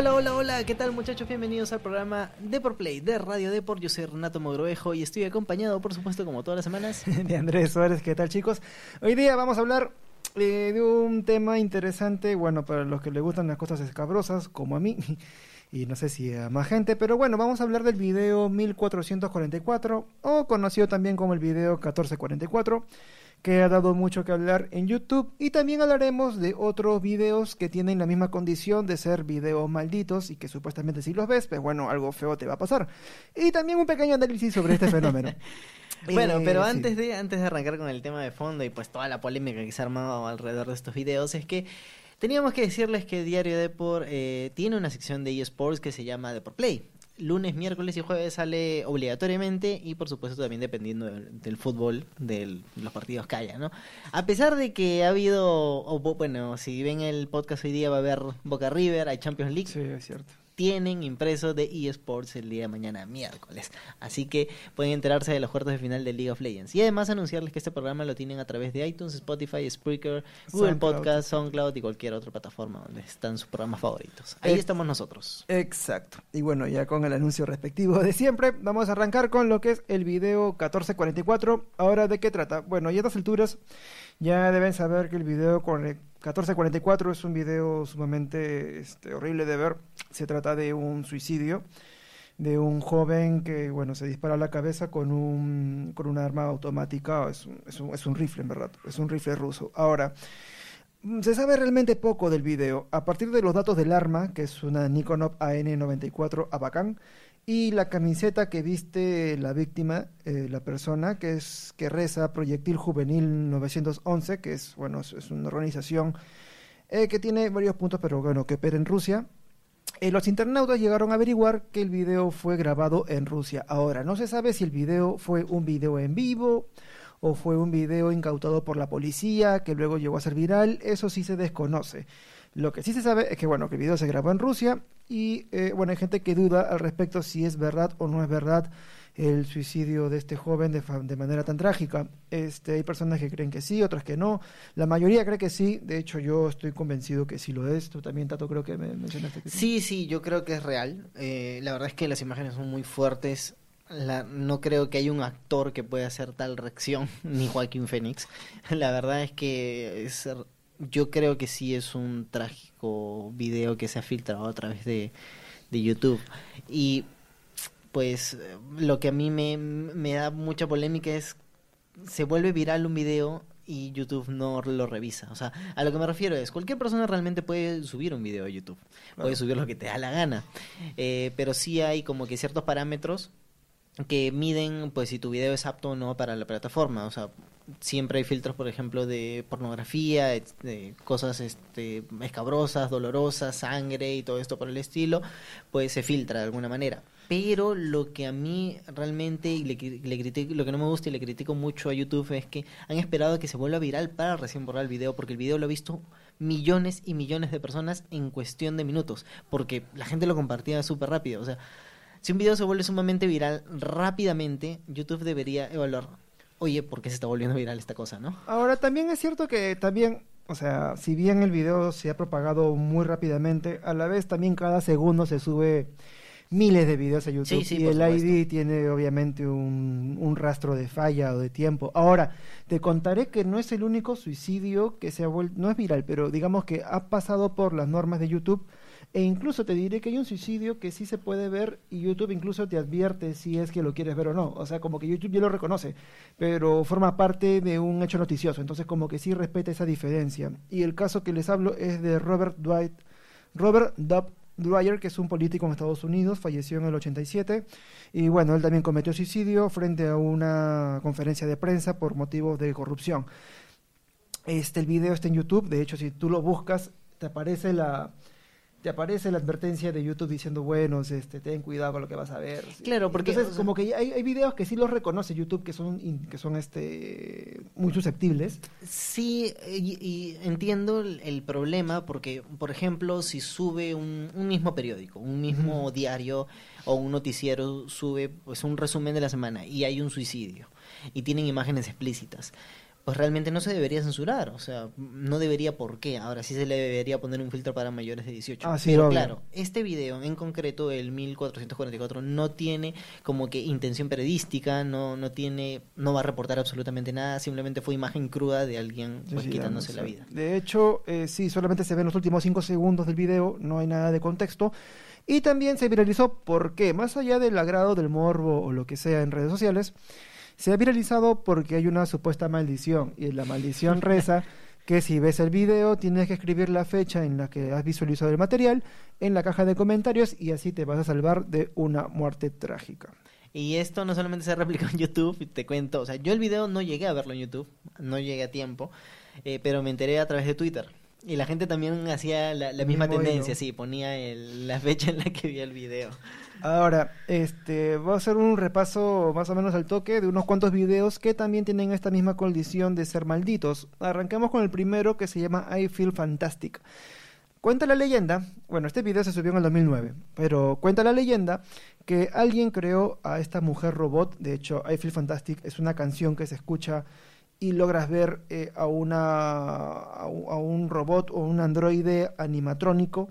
Hola, hola, hola, ¿qué tal muchachos? Bienvenidos al programa Deport Play de Radio Deport. Yo soy Renato Mogrovejo y estoy acompañado, por supuesto, como todas las semanas, de Andrés Suárez. ¿Qué tal chicos? Hoy día vamos a hablar eh, de un tema interesante, bueno, para los que les gustan las cosas escabrosas, como a mí, y no sé si a más gente, pero bueno, vamos a hablar del video 1444, o conocido también como el video 1444 que ha dado mucho que hablar en YouTube y también hablaremos de otros videos que tienen la misma condición de ser videos malditos y que supuestamente si los ves, pues bueno, algo feo te va a pasar. Y también un pequeño análisis sobre este fenómeno. Bueno, eh, pero antes de antes de arrancar con el tema de fondo y pues toda la polémica que se ha armado alrededor de estos videos es que teníamos que decirles que Diario Deport eh, tiene una sección de eSports que se llama Deport Play lunes, miércoles y jueves sale obligatoriamente y por supuesto también dependiendo del, fútbol, de los partidos que haya, ¿no? A pesar de que ha habido, o, bueno, si ven el podcast hoy día va a haber Boca River, hay Champions League. Sí, es cierto tienen impreso de eSports el día de mañana, miércoles. Así que pueden enterarse de los cuartos de final de League of Legends. Y además anunciarles que este programa lo tienen a través de iTunes, Spotify, Spreaker, Google Podcast, SoundCloud y cualquier otra plataforma donde están sus programas favoritos. Ahí estamos nosotros. Exacto. Y bueno, ya con el anuncio respectivo de siempre, vamos a arrancar con lo que es el video 1444. Ahora, ¿de qué trata? Bueno, ya a estas alturas ya deben saber que el video con 1444 es un video sumamente este, horrible de ver. Se trata de un suicidio de un joven que, bueno, se dispara a la cabeza con un, con una arma automática. Es un, es, es un rifle, en verdad. Es un rifle ruso. Ahora, se sabe realmente poco del video. A partir de los datos del arma, que es una Nikonov AN94 Abacan, y la camiseta que viste la víctima, eh, la persona, que es que reza Proyectil Juvenil 911, que es, bueno, es, una organización eh, que tiene varios puntos, pero bueno, que opera en Rusia. Eh, los internautas llegaron a averiguar que el video fue grabado en Rusia. Ahora, no se sabe si el video fue un video en vivo o fue un video incautado por la policía que luego llegó a ser viral. Eso sí se desconoce. Lo que sí se sabe es que, bueno, que el video se grabó en Rusia y, eh, bueno, hay gente que duda al respecto si es verdad o no es verdad el suicidio de este joven de, de, manera tan trágica. Este, hay personas que creen que sí, otras que no. La mayoría cree que sí. De hecho, yo estoy convencido que sí lo es. Tú también, Tato, creo que me mencionaste sí. Sí, yo creo que es real. Eh, la verdad es que las imágenes son muy fuertes. La, no creo que haya un actor que pueda hacer tal reacción, ni Joaquín Phoenix. La verdad es que es yo creo que sí es un trágico video que se ha filtrado a través de, YouTube. Y pues lo que a mí me, me da mucha polémica es, se vuelve viral un video y YouTube no lo revisa. O sea, a lo que me refiero es, cualquier persona realmente puede subir un video a YouTube, puede subir lo que te da la gana, eh, pero sí hay como que ciertos parámetros que miden pues si tu video es apto o no para la plataforma. O sea, siempre hay filtros, por ejemplo, de pornografía, de cosas este, escabrosas, dolorosas, sangre y todo esto por el estilo, pues se filtra de alguna manera. Pero lo que a mí realmente y le, critico, lo que no me gusta y le critico mucho a YouTube es que han esperado a que se vuelva viral para recién borrar el video, porque el video lo ha visto millones y millones de personas en cuestión de minutos, porque la gente lo compartía súper rápido. O sea, si un video se vuelve sumamente viral rápidamente, YouTube debería evaluar oye, ¿por qué se está volviendo viral esta cosa, no? Ahora, también es cierto que también, o sea, si bien el video se ha propagado muy rápidamente, a la vez también cada segundo se sube miles de videos a YouTube y el ID tiene obviamente un, un, rastro de falla o de tiempo. Ahora, te contaré que no es el único suicidio que se ha vuelto, no es viral, pero digamos que ha pasado por las normas de YouTube e incluso te diré que hay un suicidio que sí se puede ver y YouTube incluso te advierte si es que lo quieres ver o no. O sea, como que YouTube ya lo reconoce, pero forma parte de un hecho noticioso. Entonces, como que sí respeta esa diferencia. Y el caso que les hablo es de Robert Dwight, Robert Dub Dwyer, que es un político en Estados Unidos, falleció en el 87 y bueno, él también cometió suicidio frente a una conferencia de prensa por motivos de corrupción. Este el video está en YouTube, de hecho si tú lo buscas te aparece la te aparece la advertencia de YouTube diciendo, bueno, este, ten cuidado con lo que vas a ver. Claro, porque... Entonces, como que hay, hay, videos que sí los reconoce YouTube, que son, que son este, muy susceptibles. Sí, y, entiendo el, problema, porque, por ejemplo, si sube un, un mismo periódico, un mismo diario o un noticiero, sube pues un resumen de la semana y hay un suicidio y tienen imágenes explícitas pues realmente no se debería censurar, o sea, no debería por qué. Ahora sí se le debería poner un filtro para mayores de 18. Ah, sí, Pero obvio. claro, este video en concreto, el 1444, no tiene como que intención periodística, no no tiene no va a reportar absolutamente nada, simplemente fue imagen cruda de alguien Sí, pues, sí, quitándose la vida. De hecho, eh, sí, solamente se ven los últimos 5 segundos del video, no hay nada de contexto. Y también se viralizó porque, más allá del agrado del morbo o lo que sea en redes sociales, se ha viralizado porque hay una supuesta maldición. Y la maldición reza que si ves el video tienes que escribir la fecha en la que has visualizado el material en la caja de comentarios y así te vas a salvar de una muerte trágica. Y esto no solamente se replicó en YouTube, te cuento, o sea, yo el video no llegué a verlo en YouTube, no llegué a tiempo, eh, pero me enteré a través de Twitter. Y la gente también hacía la, misma tendencia, sí, ponía el- la fecha en la que vi el video. Ahora, este, voy a hacer un repaso más o menos al toque de unos cuantos videos que también tienen esta misma condición de ser malditos. Arrancamos con el primero que se llama I Feel Fantastic. Cuenta la leyenda, bueno, este video se subió en el 2009, pero cuenta la leyenda que alguien creó a esta mujer robot, de hecho, I Feel Fantastic es una canción que se escucha y logras ver eh, a, una, a un robot o un androide animatrónico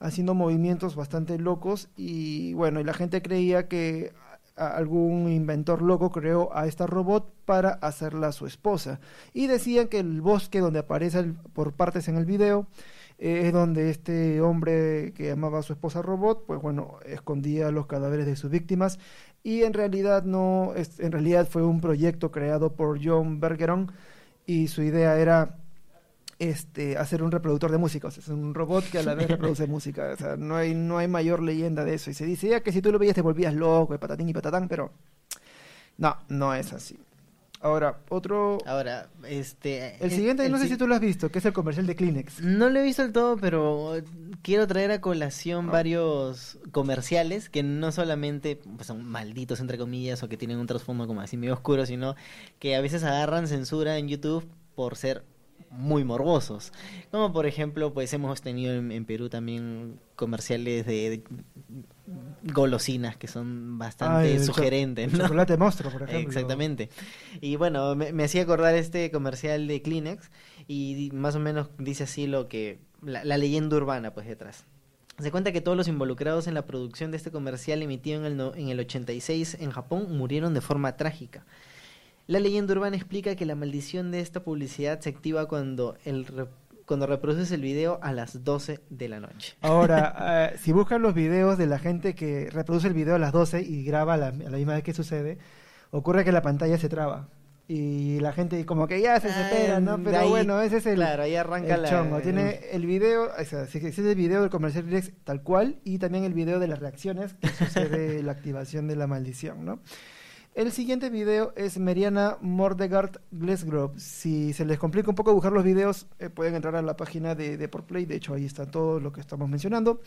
haciendo movimientos bastante locos y bueno, y la gente creía que algún inventor loco creó a esta robot para hacerla su esposa. Y decían que el bosque donde aparece por partes en el video eh, es donde este hombre que amaba a su esposa robot, pues bueno, escondía los cadáveres de sus víctimas y en realidad no, es, en realidad fue un proyecto creado por John Bergeron y su idea era este hacer un reproductor de música, o sea, es un robot que a la vez reproduce música, o sea, no hay no hay mayor leyenda de eso. Y se dice ya que si tú lo veías te volvías loco, y patatín y patatán, pero no, no es así. Ahora, otro Ahora, este... el es- siguiente el no sé si- si tú lo has visto, que es el comercial de Kleenex. No lo he visto del todo, pero quiero traer a colación Ah. varios comerciales que no solamente pues, son malditos, entre comillas, o que tienen un trasfondo como así medio oscuro, sino que a veces agarran censura en YouTube por ser muy morbosos. Como por ejemplo, pues hemos tenido en, en Perú también comerciales de, de golosinas que son bastante sugerentes, ¿no? Chocolate monstruo, por ejemplo. Exactamente. Y bueno, me, me hacía acordar este comercial de Kleenex y más o menos dice así lo que la, la leyenda urbana pues detrás. Se cuenta que todos los involucrados en la producción de este comercial emitido en el, no- en el 86 en Japón murieron de forma trágica. La leyenda urbana explica que la maldición de esta publicidad se activa cuando el cuando reproduces el video a las 12 de la noche. Ahora, eh, si buscan los videos de la gente que reproduce el video a las 12 y graba a la, a la misma vez que sucede, ocurre que la pantalla se traba. Y la gente como que ya se desespera, ¿no? Ah, Pero ahí, bueno, ese es el, Claro, ahí arranca el la chongo. Tiene el video, o sea, que existe el video del comercial Kleenex tal cual y también el video de las reacciones que sucede la activación de la maldición, ¿no? El siguiente video es Meriana Mordegard Glesgrove. Si se les complica un poco buscar los videos, eh, pueden entrar a la página de, de Por Play. De hecho, ahí está todo lo que estamos mencionando.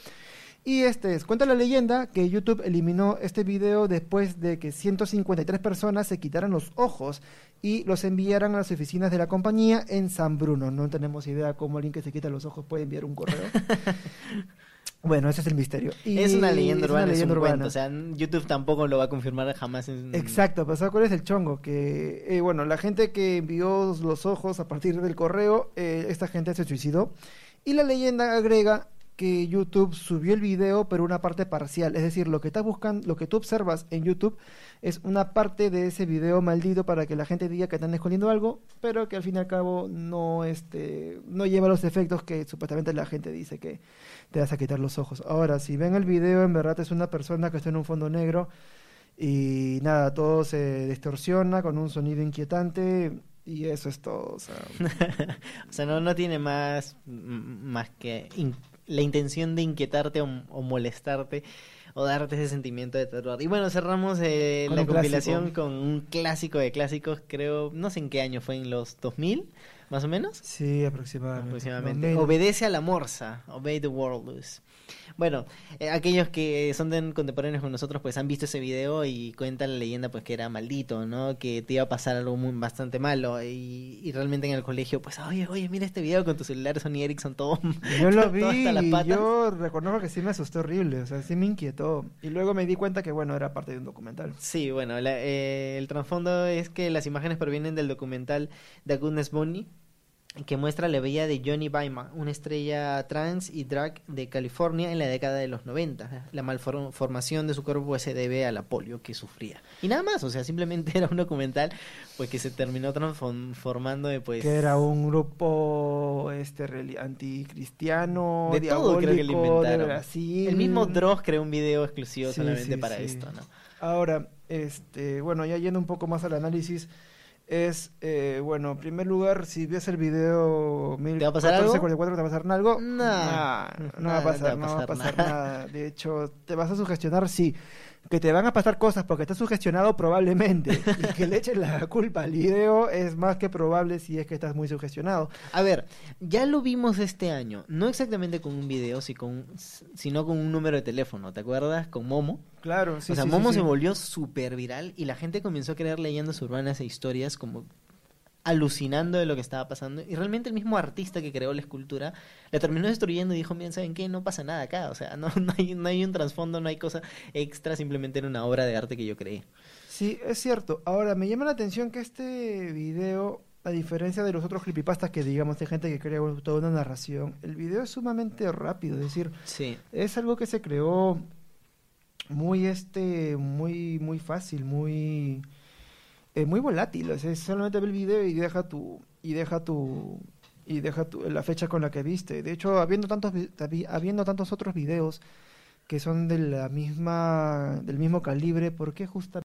Y este es, cuenta la leyenda que YouTube eliminó este video después de que 153 personas se quitaran los ojos y los enviaran a las oficinas de la compañía en San Bruno. No tenemos idea cómo alguien que se quita los ojos puede enviar un correo. bueno, ese es el misterio. Y es una leyenda es una urbana, es un cuento. O sea, YouTube tampoco lo va a confirmar jamás. En... Exacto, pues ¿sabes cuál es el chongo? Que, eh, bueno, la gente que envió los ojos a partir del correo, eh, esta gente se suicidó. Y la leyenda agrega que YouTube subió el video, pero una parte parcial. Es decir, lo que estás buscando, lo que tú observas en YouTube es una parte de ese video maldito para que la gente diga que están escondiendo algo, pero que al fin y al cabo no, este, no lleva los efectos que supuestamente la gente dice que te vas a quitar los ojos. Ahora, si ven el video, en verdad es una persona que está en un fondo negro y nada, todo se distorsiona con un sonido inquietante y eso es todo. O sea, o sea, no, no tiene más, más que la intención de inquietarte o, o molestarte o darte ese sentimiento de terror. Y bueno, cerramos eh, Con la compilación clásico. con un clásico de clásicos, creo, no sé en qué año fue, en los 2000, ¿Más o menos? Sí, aproximadamente. Obedece a la morsa. Obey the world. Bueno, eh, aquellos que son tan contemporáneos con nosotros pues han visto ese video y cuentan la leyenda pues que era maldito, ¿no? Que te iba a pasar algo muy bastante malo y, y realmente en el colegio pues oye, oye, mira este video con tu celular Sony Ericsson todo Yo lo vi hasta las y patas. yo reconozco que sí me asustó horrible, o sea, sí me inquietó. Y luego me di cuenta que, bueno, era parte de un documental. Sí, bueno, la- eh, el trasfondo es que las imágenes provienen del documental The Goodness Bunny, que muestra la vida de Johnny Baima, una estrella trans y drag de California en la década de los 90. La malformación de su cuerpo se debe a la polio que sufría. Y nada más, o sea, simplemente era un documental pues que se terminó transformando de pues... Que era un grupo este anticristiano, De todo creo que de inventaron. Brasil. El mismo Dross creó un video exclusivo Sí, solamente sí, para sí. esto, ¿no? Ahora, este, bueno, ya yendo un poco más al análisis, es, eh, bueno, en primer lugar, si ves el video va a pasar algo? 1444, ¿te va a pasar algo? Nah, no va a pasar, no no va a pasar nada. De hecho, te vas a sugestionar, sí. Que te van a pasar cosas porque estás sugestionado probablemente. y que le eches la culpa al video es más que probable si es que estás muy sugestionado. A ver, ya lo vimos este año, no exactamente con un video, si con, sino con un número de teléfono, ¿te acuerdas? Con Momo. Claro, sí, o sea, sí, Momo sí. se volvió súper viral y la gente comenzó a crear leyendas urbanas e historias como alucinando de lo que estaba pasando y realmente el mismo artista que creó la escultura la terminó destruyendo y dijo, miren, ¿saben qué? No pasa nada acá, o sea, no, no, hay, no hay un trasfondo, no hay cosa extra, simplemente era una obra de arte que yo creé. Sí, es cierto. Ahora, me llama la atención que este video, a diferencia de los otros creepypastas que digamos de gente que crea toda una narración, el video es sumamente rápido, es decir, Sí. es algo que se creó muy este muy muy fácil, muy eh, muy volátil, o solamente ve el video y deja tu y deja tu y deja tu, la fecha con la que viste. De hecho, habiendo tantos habiendo tantos otros videos que son de la misma del mismo calibre, ¿por qué justamente